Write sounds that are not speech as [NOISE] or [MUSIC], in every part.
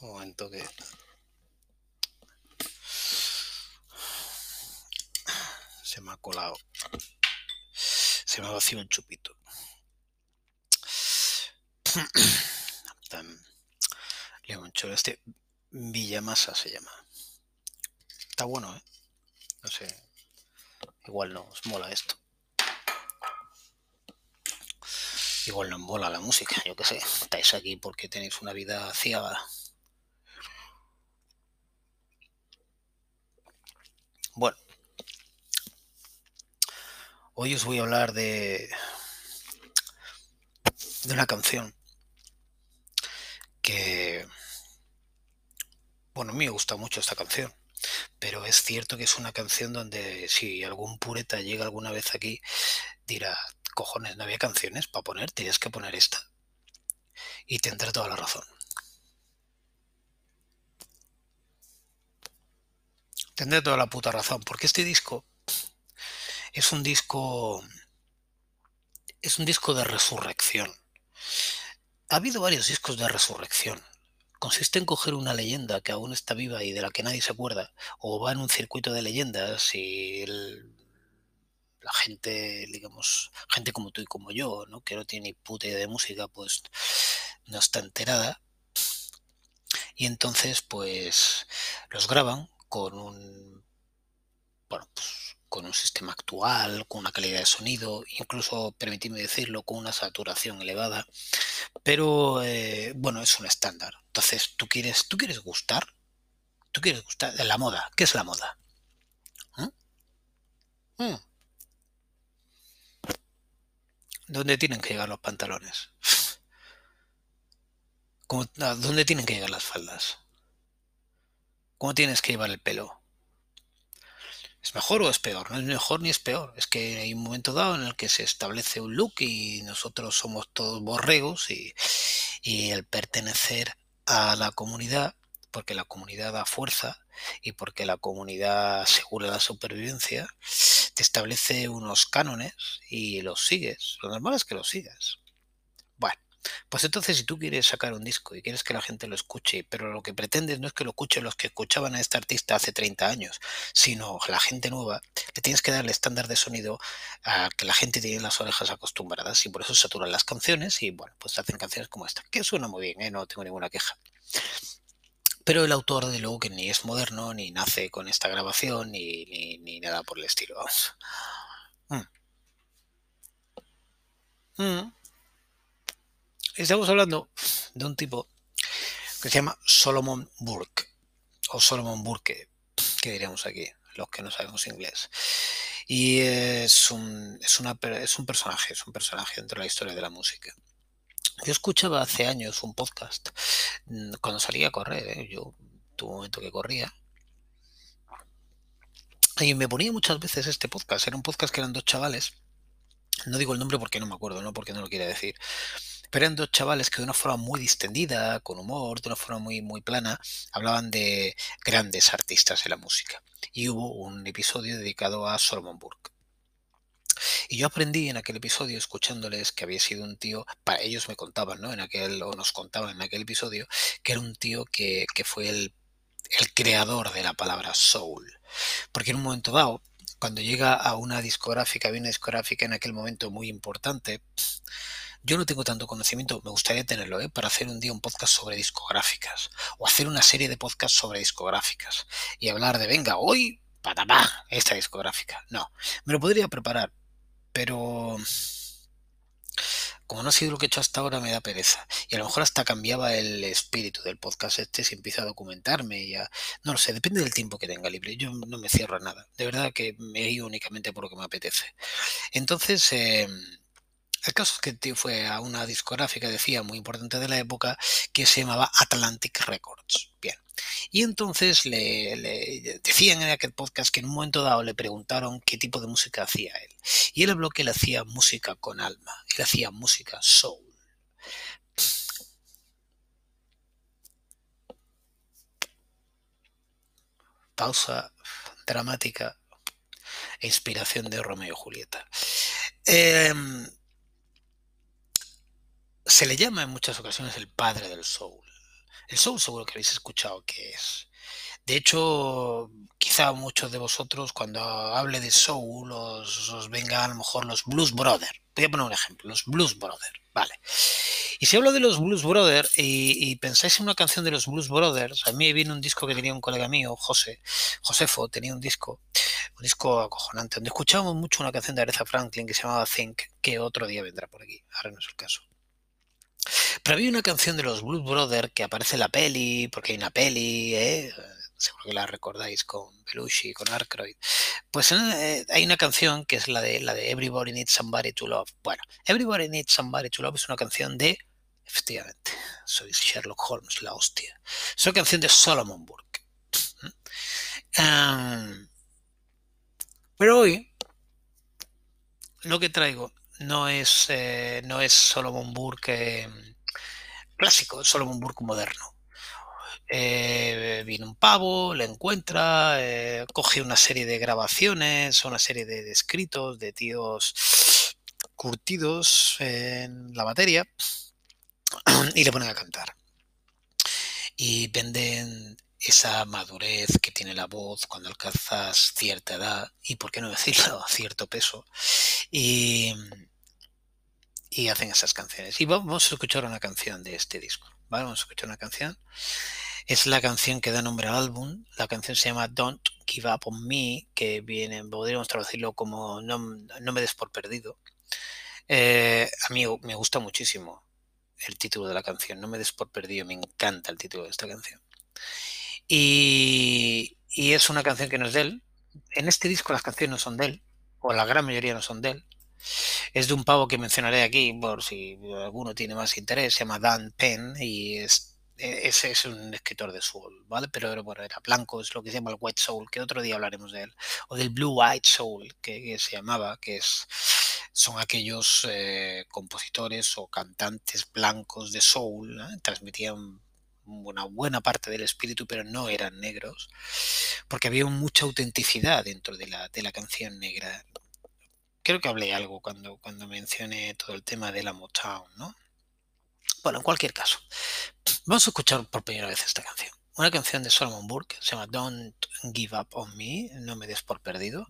Un momento que. Se me ha colado. Se me ha vacío el chupito. [COUGHS] Limonchero, este Villamasa se llama. Está bueno, ¿eh? No sé. Igual no os mola esto. Igual no os mola la música, yo qué sé. Estáis aquí porque tenéis una vida ciega. Bueno. Hoy os voy a hablar de, de una canción que, bueno, a mí me gusta mucho esta canción, pero es cierto que es una canción donde si algún pureta llega alguna vez aquí, dirá, cojones, no había canciones para poner, tienes que poner esta. Y tendrá toda la razón. Tendré toda la puta razón, porque este disco es un disco es un disco de resurrección. Ha habido varios discos de resurrección. Consiste en coger una leyenda que aún está viva y de la que nadie se acuerda, o va en un circuito de leyendas y la gente, digamos, gente como tú y como yo, ¿no? que no tiene ni puta idea de música, pues no está enterada. Y entonces, pues, los graban con un, bueno, pues con un sistema actual, con una calidad de sonido, incluso, permitidme decirlo, con una saturación elevada. Pero eh, bueno, es un estándar. Entonces, ¿tú quieres, tú quieres gustar? ¿Tú quieres gustar? La moda. ¿Qué es la moda? ¿Mm? ¿Mm? ¿Dónde tienen que llegar los pantalones? [LAUGHS] ¿Dónde tienen que llegar las faldas? ¿Cómo tienes que llevar el pelo? ¿Es mejor o es peor? No es mejor ni es peor. Es que hay un momento dado en el que se establece un look y nosotros somos todos borregos y, el pertenecer a la comunidad, porque la comunidad da fuerza y porque la comunidad asegura la supervivencia, te establece unos cánones y los sigues. Lo normal es que los sigas. Pues entonces si tú quieres sacar un disco y quieres que la gente lo escuche, pero lo que pretendes no es que lo escuchen los que escuchaban a este artista hace 30 años, sino la gente nueva, le tienes que dar el estándar de sonido a que la gente tiene las orejas acostumbradas y por eso saturan las canciones y bueno, pues hacen canciones como esta, que suena muy bien, ¿eh? no tengo ninguna queja. Pero el autor, de luego, que ni es moderno, ni nace con esta grabación, ni, ni, nada por el estilo. Vamos. Mm. Mm. Estamos hablando de un tipo que se llama Solomon Burke, o Solomon Burke, que diríamos aquí, los que no sabemos inglés. Y es un, es, un personaje, es un personaje dentro de la historia de la música. Yo escuchaba hace años un podcast mm, cuando salía a correr, ¿eh? yo tuve un momento que corría. Y me ponía muchas veces este podcast. Era un podcast que eran dos chavales. No digo el nombre porque no me acuerdo, no porque no lo quiere decir. Pero eran dos chavales que de una forma muy distendida, con humor, de una forma muy, muy plana, hablaban de grandes artistas de la música. Y hubo un episodio dedicado a Solomon Burke. Y yo aprendí en aquel episodio, escuchándoles, que había sido un tío, para ellos me contaban, ¿no? En aquel, o nos contaban en aquel episodio, que era un tío que, que fue el, el creador de la palabra soul. Porque en un momento dado, cuando llega a una discográfica, había una discográfica en aquel momento muy importante, yo no tengo tanto conocimiento, me gustaría tenerlo, ¿eh? para hacer un día un podcast sobre discográficas o hacer una serie de podcasts sobre discográficas y hablar de, venga, hoy, patapá, esta discográfica. No, me lo podría preparar, pero como no ha sido lo que he hecho hasta ahora, me da pereza. Y a lo mejor hasta cambiaba el espíritu del podcast este si empiezo a documentarme y a... No lo sé, depende del tiempo que tenga libre. Yo no me cierro a nada. De verdad que me he ido únicamente por lo que me apetece. Entonces... Eh, el caso es que fue a una discográfica, decía, muy importante de la época, que se llamaba Atlantic Records. Bien. Y entonces le, decían en aquel podcast que en un momento dado le preguntaron qué tipo de música hacía él. Y él habló que él hacía música con alma, él hacía música soul. Pausa dramática e inspiración de Romeo y Julieta. Eh, se le llama en muchas ocasiones el padre del soul. El soul seguro que habéis escuchado que es. De hecho, quizá muchos de vosotros cuando hable de soul os, os venga a lo mejor los Blues Brothers. Voy a poner un ejemplo, los Blues Brothers, ¿vale? Y si hablo de los Blues Brothers y, pensáis en una canción de los Blues Brothers, a mí viene un disco que tenía un colega mío, José, Josefo, tenía un disco, un disco acojonante, donde escuchábamos mucho una canción de Aretha Franklin que se llamaba Think, que otro día vendrá por aquí, ahora no es el caso. Pero había una canción de los Blues Brothers que aparece en la peli, porque hay una peli, ¿eh? seguro que la recordáis con Belushi, con Arkroyd. Pues eh, hay una canción que es la de la de Everybody Needs Somebody to Love. Bueno, Everybody Needs Somebody to Love es una canción de, efectivamente, soy Sherlock Holmes, la hostia. Es una canción de Solomon Burke. Um, pero hoy lo que traigo no es, eh, no es Burke eh, clásico, es Solomon Burke moderno. Eh, viene un pavo, le encuentra, eh, coge una serie de grabaciones, una serie de, escritos de tíos curtidos en la materia y le ponen a cantar. Y venden esa madurez que tiene la voz cuando alcanzas cierta edad y, por qué no decirlo, [LAUGHS] cierto peso. Y hacen esas canciones. Y vamos a escuchar una canción de este disco. Vamos a escuchar una canción. Es la canción que da nombre al álbum. La canción se llama Don't Give Up on Me, que viene, podríamos traducirlo como No, no me des por perdido. Eh, a mí me gusta muchísimo el título de la canción, No me des por perdido, me encanta el título de esta canción. Y, y es una canción que no es de él. En este disco las canciones no son de él, o la gran mayoría no son de él. Es de un pavo que mencionaré aquí por si alguno tiene más interés, se llama Dan Penn y es ese es un escritor de soul, ¿vale? Pero era blanco, es lo que se llama el white soul, que otro día hablaremos de él, o del blue white soul, que, que se llamaba, que es son aquellos eh, compositores o cantantes blancos de soul, ¿eh? transmitían una buena parte del espíritu, pero no eran negros, porque había mucha autenticidad dentro de la, de la canción negra. Creo que hablé algo cuando, cuando mencioné todo el tema de la Motown, ¿no? Bueno, en cualquier caso, vamos a escuchar por primera vez esta canción. Una canción de Solomon Burke, se llama Don't Give Up on Me, no me des por perdido.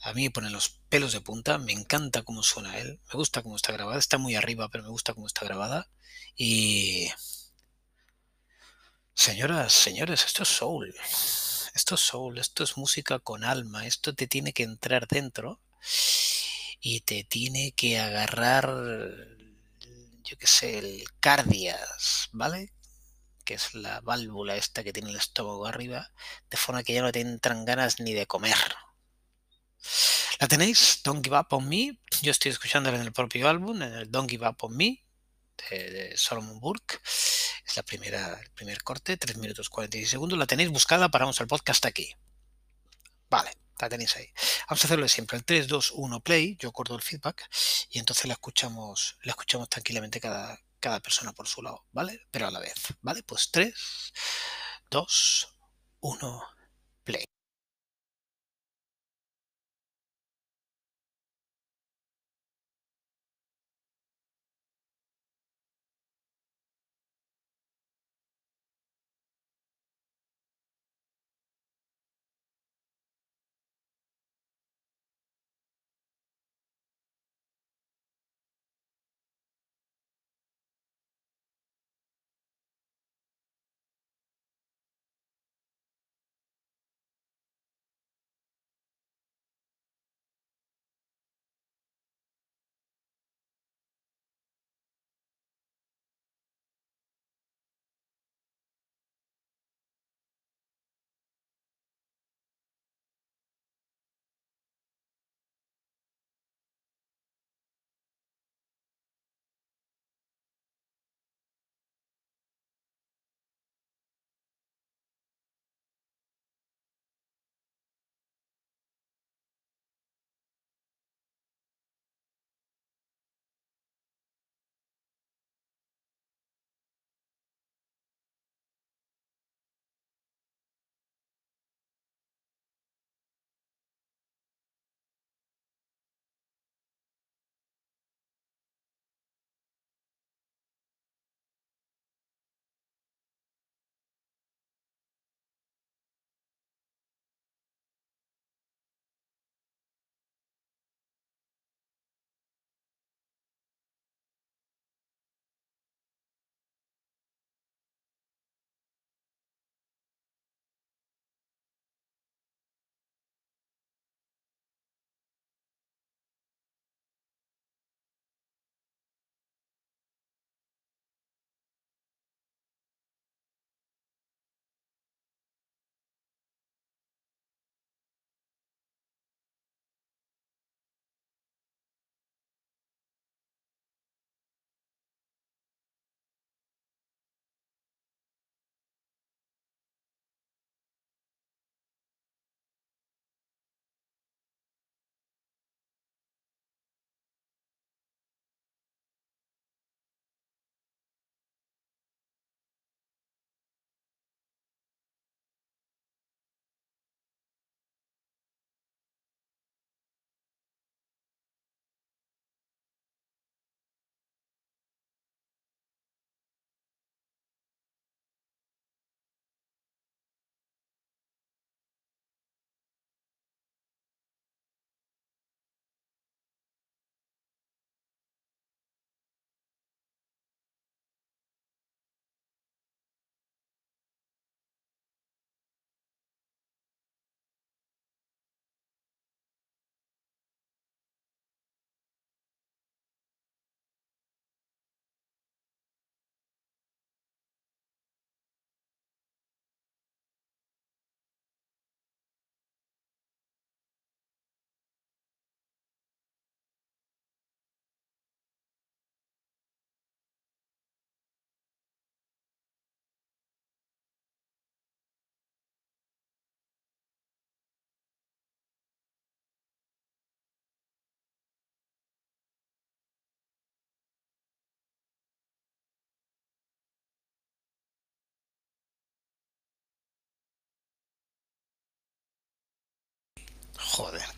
A mí me ponen los pelos de punta, me encanta cómo suena él, me gusta cómo está grabada, está muy arriba, pero me gusta cómo está grabada. Y... Señoras, señores, esto es soul. Esto es soul, esto es música con alma, esto te tiene que entrar dentro y te tiene que agarrar yo qué sé, el cardias, ¿vale? Que es la válvula esta que tiene el estómago arriba, de forma que ya no te entran ganas ni de comer. ¿La tenéis? Don't Give Up on Me. Yo estoy escuchándola en el propio álbum, en el Don't Give Up on Me, de, Solomon Burke. Es la primera, el primer corte, 3 minutos 46 segundos. La tenéis buscada, paramos el podcast aquí. Vale la tenéis ahí. Vamos a hacerlo siempre, el 3, 2, 1, play, yo acordo el feedback y entonces la escuchamos, la escuchamos tranquilamente cada, cada persona por su lado, ¿vale? Pero a la vez, ¿vale? Pues 3, 2, 1,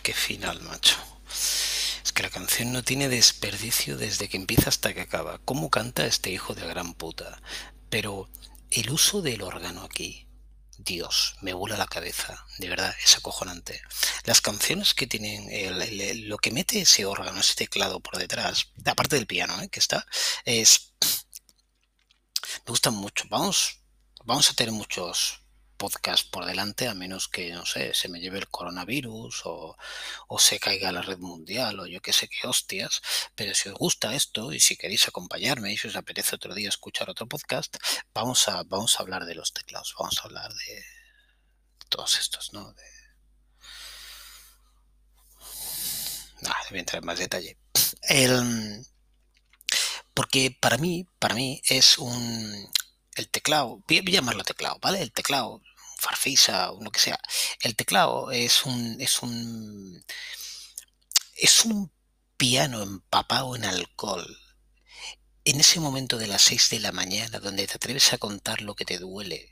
qué final, macho. Es que la canción no tiene desperdicio desde que empieza hasta que acaba. ¿Cómo canta este hijo de gran puta? Pero el uso del órgano aquí, Dios, me vuela la cabeza, de verdad, es acojonante. Las canciones que tienen, lo que mete ese órgano, ese teclado por detrás, aparte del piano ¿eh? que está, es... Me gustan mucho. Vamos, vamos a tener muchos podcast por delante, a menos que, no sé, se me lleve el coronavirus o, se caiga la red mundial o yo qué sé qué hostias. Pero si os gusta esto y si queréis acompañarme y si os apetece otro día escuchar otro podcast, vamos a, vamos a hablar de los teclados, vamos a hablar de, todos estos, ¿no? De... Voy a entrar en más detalle. El, porque para mí, para mí es un, el teclado, voy a llamarlo teclado, ¿vale? El teclado, Farfisa o lo que sea. El teclado es un, es un, es un piano empapado en alcohol. En ese momento de las 6 de la mañana, donde te atreves a contar lo que te duele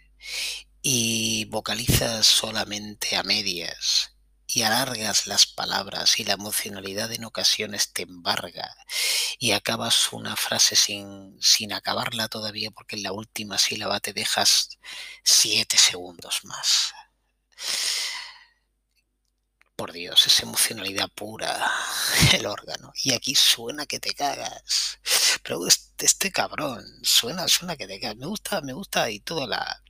y vocalizas solamente a medias y alargas las palabras y la emocionalidad en ocasiones te embarga y acabas una frase sin, sin acabarla todavía porque en la última sílaba te dejas siete segundos más. Por Dios, es emocionalidad pura, [LAUGHS] el órgano. Y aquí suena que te cagas. Pero este, este cabrón, suena, suena que te cagas. Me gusta, me gusta y toda la,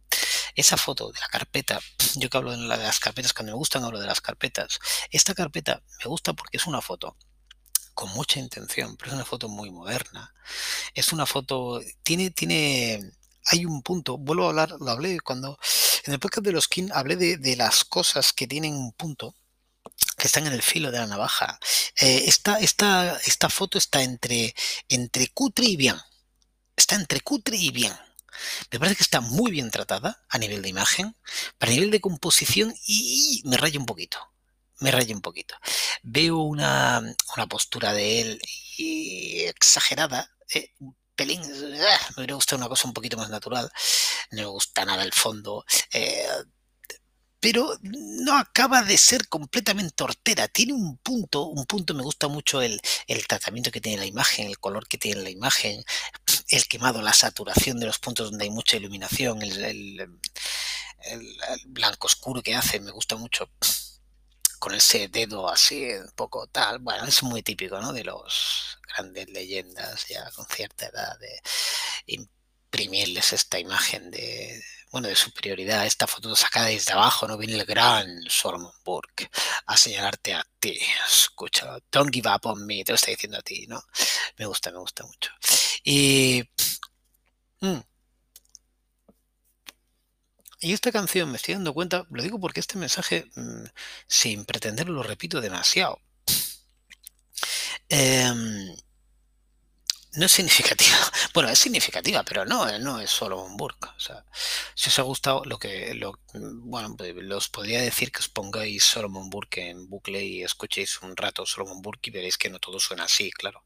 esa foto de la carpeta, yo que hablo de las carpetas, cuando me gustan hablo de las carpetas. Esta carpeta me gusta porque es una foto con mucha intención, pero es una foto muy moderna. Es una foto, tiene, tiene, hay un punto, vuelvo a hablar, lo hablé cuando, en el podcast de los King hablé de, las cosas que tienen un punto, que están en el filo de la navaja. Eh, esta, esta, foto está entre, entre cutre y bien. Está entre cutre y bien. Me parece que está muy bien tratada a nivel de imagen, para nivel de composición y me raya un poquito. Me raya un poquito. Veo una, postura de él exagerada, eh, pelín. Ah, me hubiera gustado una cosa un poquito más natural. No me gusta nada el fondo. Eh, pero no acaba de ser completamente hortera. Tiene un punto, un punto, me gusta mucho el, tratamiento que tiene la imagen, el color que tiene la imagen, el quemado, la saturación de los puntos donde hay mucha iluminación, el, blanco oscuro que hace, me gusta mucho con ese dedo así, un poco tal, bueno, es muy típico, ¿no? De los grandes leyendas ya con cierta edad de imprimirles esta imagen de, bueno, de superioridad, esta foto sacada desde abajo, no viene el gran Solomon Burke a señalarte a ti. Escucha, don't give up on me, te lo está diciendo a ti, ¿no? Me gusta, me gusta mucho. Y. Mm, y esta canción me estoy dando cuenta, lo digo porque este mensaje, mm, sin pretenderlo, lo repito demasiado. Eh, no es significativa. [LAUGHS] Bueno, es significativa, pero no, no es solo un. O sea, si os ha gustado lo que, lo, bueno, pues, los podría decir que os pongáis Solomon Burke en bucle y escuchéis un rato Solomon Burke y veréis que no todo suena así, claro.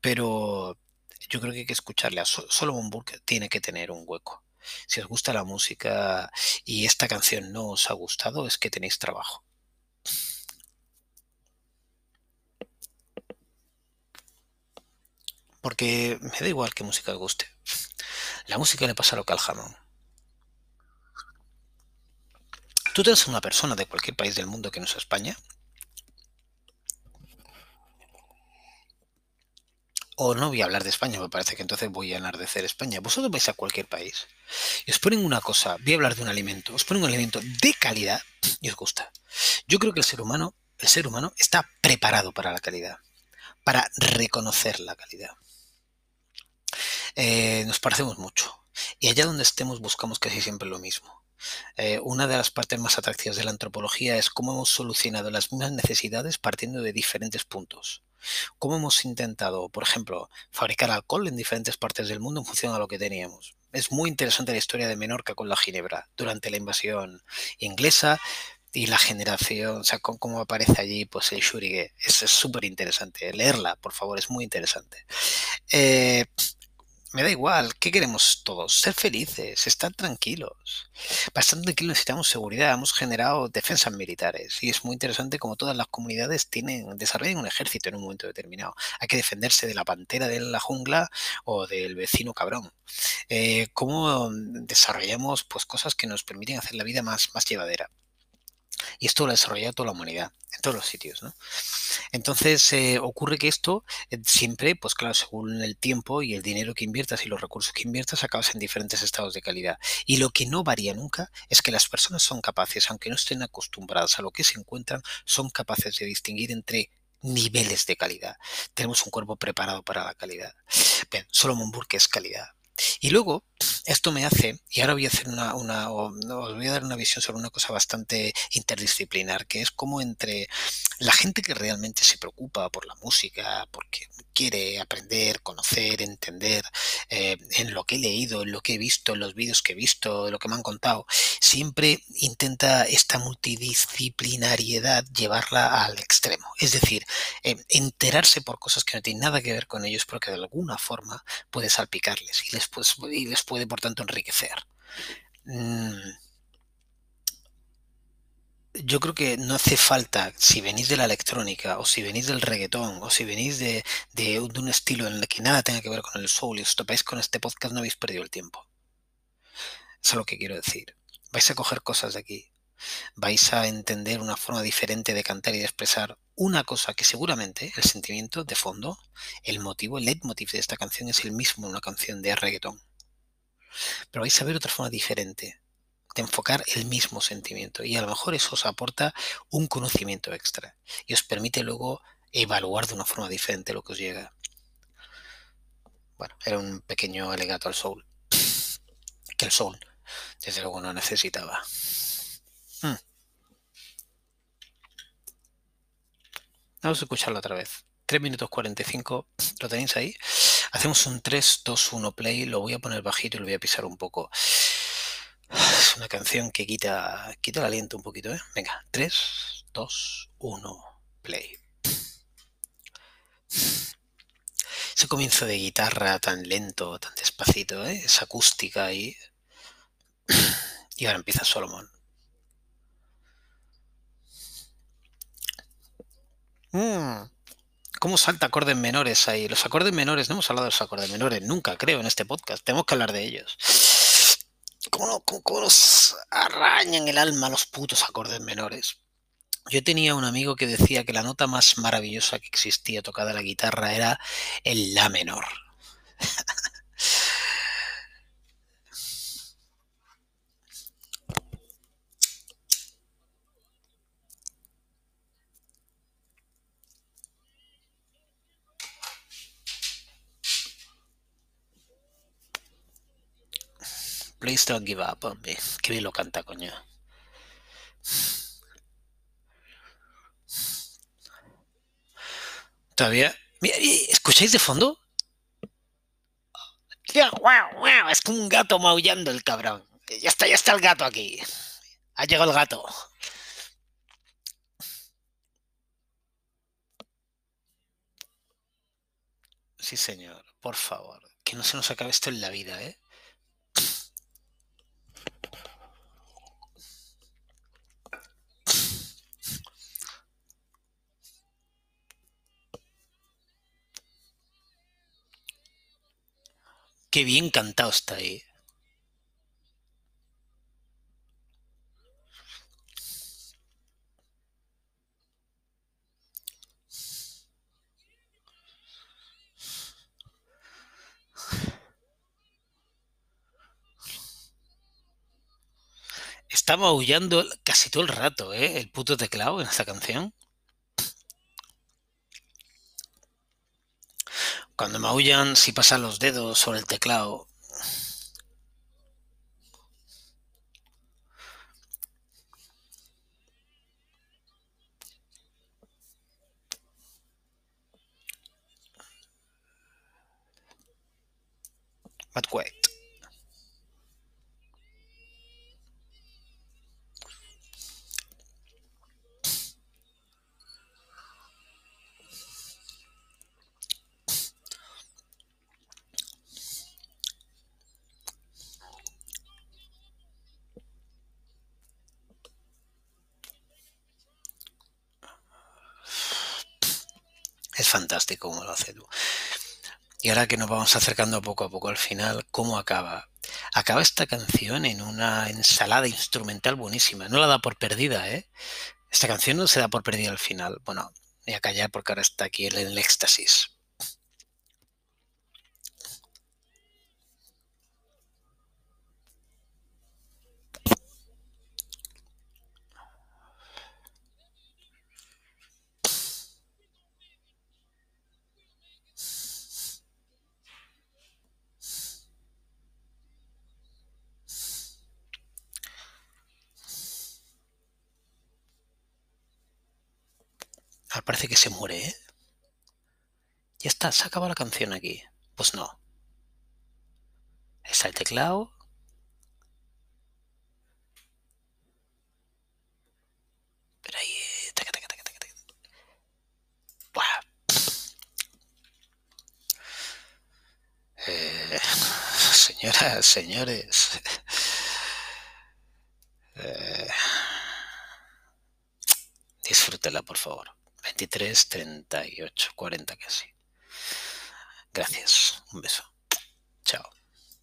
Pero yo creo que hay que escucharle a Solomon Burke, tiene que tener un hueco. Si os gusta la música y esta canción no os ha gustado, es que tenéis trabajo. Porque me da igual qué música os guste. La música le pasa lo que al jamón. Tú tienes una persona de cualquier país del mundo que no sea España. O no voy a hablar de España, me parece que entonces voy a enardecer España. Vosotros vais a cualquier país y os ponen una cosa, voy a hablar de un alimento, os ponen un alimento de calidad y os gusta. Yo creo que el ser humano, el ser humano está preparado para la calidad, para reconocer la calidad. Eh, nos parecemos mucho. Y allá donde estemos buscamos casi siempre lo mismo. Eh, una de las partes más atractivas de la antropología es cómo hemos solucionado las mismas necesidades partiendo de diferentes puntos. Cómo hemos intentado, por ejemplo, fabricar alcohol en diferentes partes del mundo en función a lo que teníamos. Es muy interesante la historia de Menorca con la ginebra durante la invasión inglesa y la generación, o sea, cómo aparece allí pues el Shurige. Es súper interesante. Leerla, por favor, es muy interesante. Eh, Me da igual, ¿qué queremos todos? Ser felices, estar tranquilos. Estar tranquilos necesitamos seguridad, hemos generado defensas militares y es muy interesante como todas las comunidades tienen, desarrollan un ejército en un momento determinado. Hay que defenderse de la pantera de la jungla o del vecino cabrón. Eh, ¿Cómo desarrollamos pues, cosas que nos permiten hacer la vida más, más llevadera? Y esto lo ha desarrollado toda la humanidad, en todos los sitios, ¿no? Entonces eh, ocurre que esto eh, siempre, pues claro, según el tiempo y el dinero que inviertas y los recursos que inviertas, acabas en diferentes estados de calidad. Y lo que no varía nunca es que las personas son capaces, aunque no estén acostumbradas a lo que se encuentran, son capaces de distinguir entre niveles de calidad. Tenemos un cuerpo preparado para la calidad. Bien, Solomon Burke es calidad. Y luego, esto me hace, y ahora voy a hacer una, una os voy a dar una visión sobre una cosa bastante interdisciplinar, que es como entre la gente que realmente se preocupa por la música, porque quiere aprender, conocer, entender eh, en lo que he leído, en lo que he visto, en los vídeos que he visto, en lo que me han contado, siempre intenta esta multidisciplinariedad llevarla al extremo. Es decir, eh, enterarse por cosas que no tienen nada que ver con ellos, pero que de alguna forma puede salpicarles pues, y les puede por tanto enriquecer. Mm. Yo creo que no hace falta, si venís de la electrónica, o si venís del reggaetón, o si venís de, de, un estilo en el que nada tenga que ver con el soul y os topáis con este podcast, no habéis perdido el tiempo. Eso es lo que quiero decir. Vais a coger cosas de aquí. Vais a entender una forma diferente de cantar y de expresar una cosa que seguramente el sentimiento de fondo, el motivo, el leitmotiv de esta canción es el mismo en una canción de reggaetón. Pero vais a ver otra forma diferente de enfocar el mismo sentimiento y a lo mejor eso os aporta un conocimiento extra y os permite luego evaluar de una forma diferente lo que os llega. Bueno, era un pequeño alegato al soul que el soul desde luego no necesitaba. Vamos a escucharlo otra vez. 3 minutos 45, ¿lo tenéis ahí? Hacemos un 3, 2, 1 play, lo voy a poner bajito y lo voy a pisar un poco. Es una canción que quita, quita el aliento un poquito, ¿eh? Venga, 3, 2, 1, play. Ese comienzo de guitarra tan lento, tan despacito, ¿eh? esa acústica ahí. Y ahora empieza Solomon. Mm. ¿Cómo salta acordes menores ahí? Los acordes menores, no hemos hablado de los acordes menores nunca, creo, en este podcast. Tenemos que hablar de ellos. ¿Cómo, cómo nos arañan el alma los putos acordes menores? Yo tenía un amigo que decía que la nota más maravillosa que existía tocada la guitarra era el La menor. [LAUGHS] Please don't give up on me. Bien lo canta, coño. Todavía. ¿Escucháis de fondo? Es como un gato maullando el cabrón. Ya está, ya está el gato aquí. Ha llegado el gato. Sí, señor, por favor. Que no se nos acabe esto en la vida, ¿eh? Qué bien cantado está ahí. Está maullando casi todo el rato, ¿eh? El puto teclado en esta canción. Cuando maullan, si pasan los dedos sobre el teclado. Fantástico como lo hace tú. Y ahora que nos vamos acercando poco a poco al final, ¿cómo acaba? Acaba esta canción en una ensalada instrumental buenísima. No la da por perdida, ¿eh? Esta canción no se da por perdida al final. Bueno, voy a callar porque ahora está aquí en el éxtasis. Ahora parece que se muere, ¿eh? Ya está, se acaba la canción aquí. Pues no. Está el teclado. Pero ahí... Eh, señoras, señores. Eh, disfrútela, por favor. 23, 38, 40 casi. Gracias. Un beso.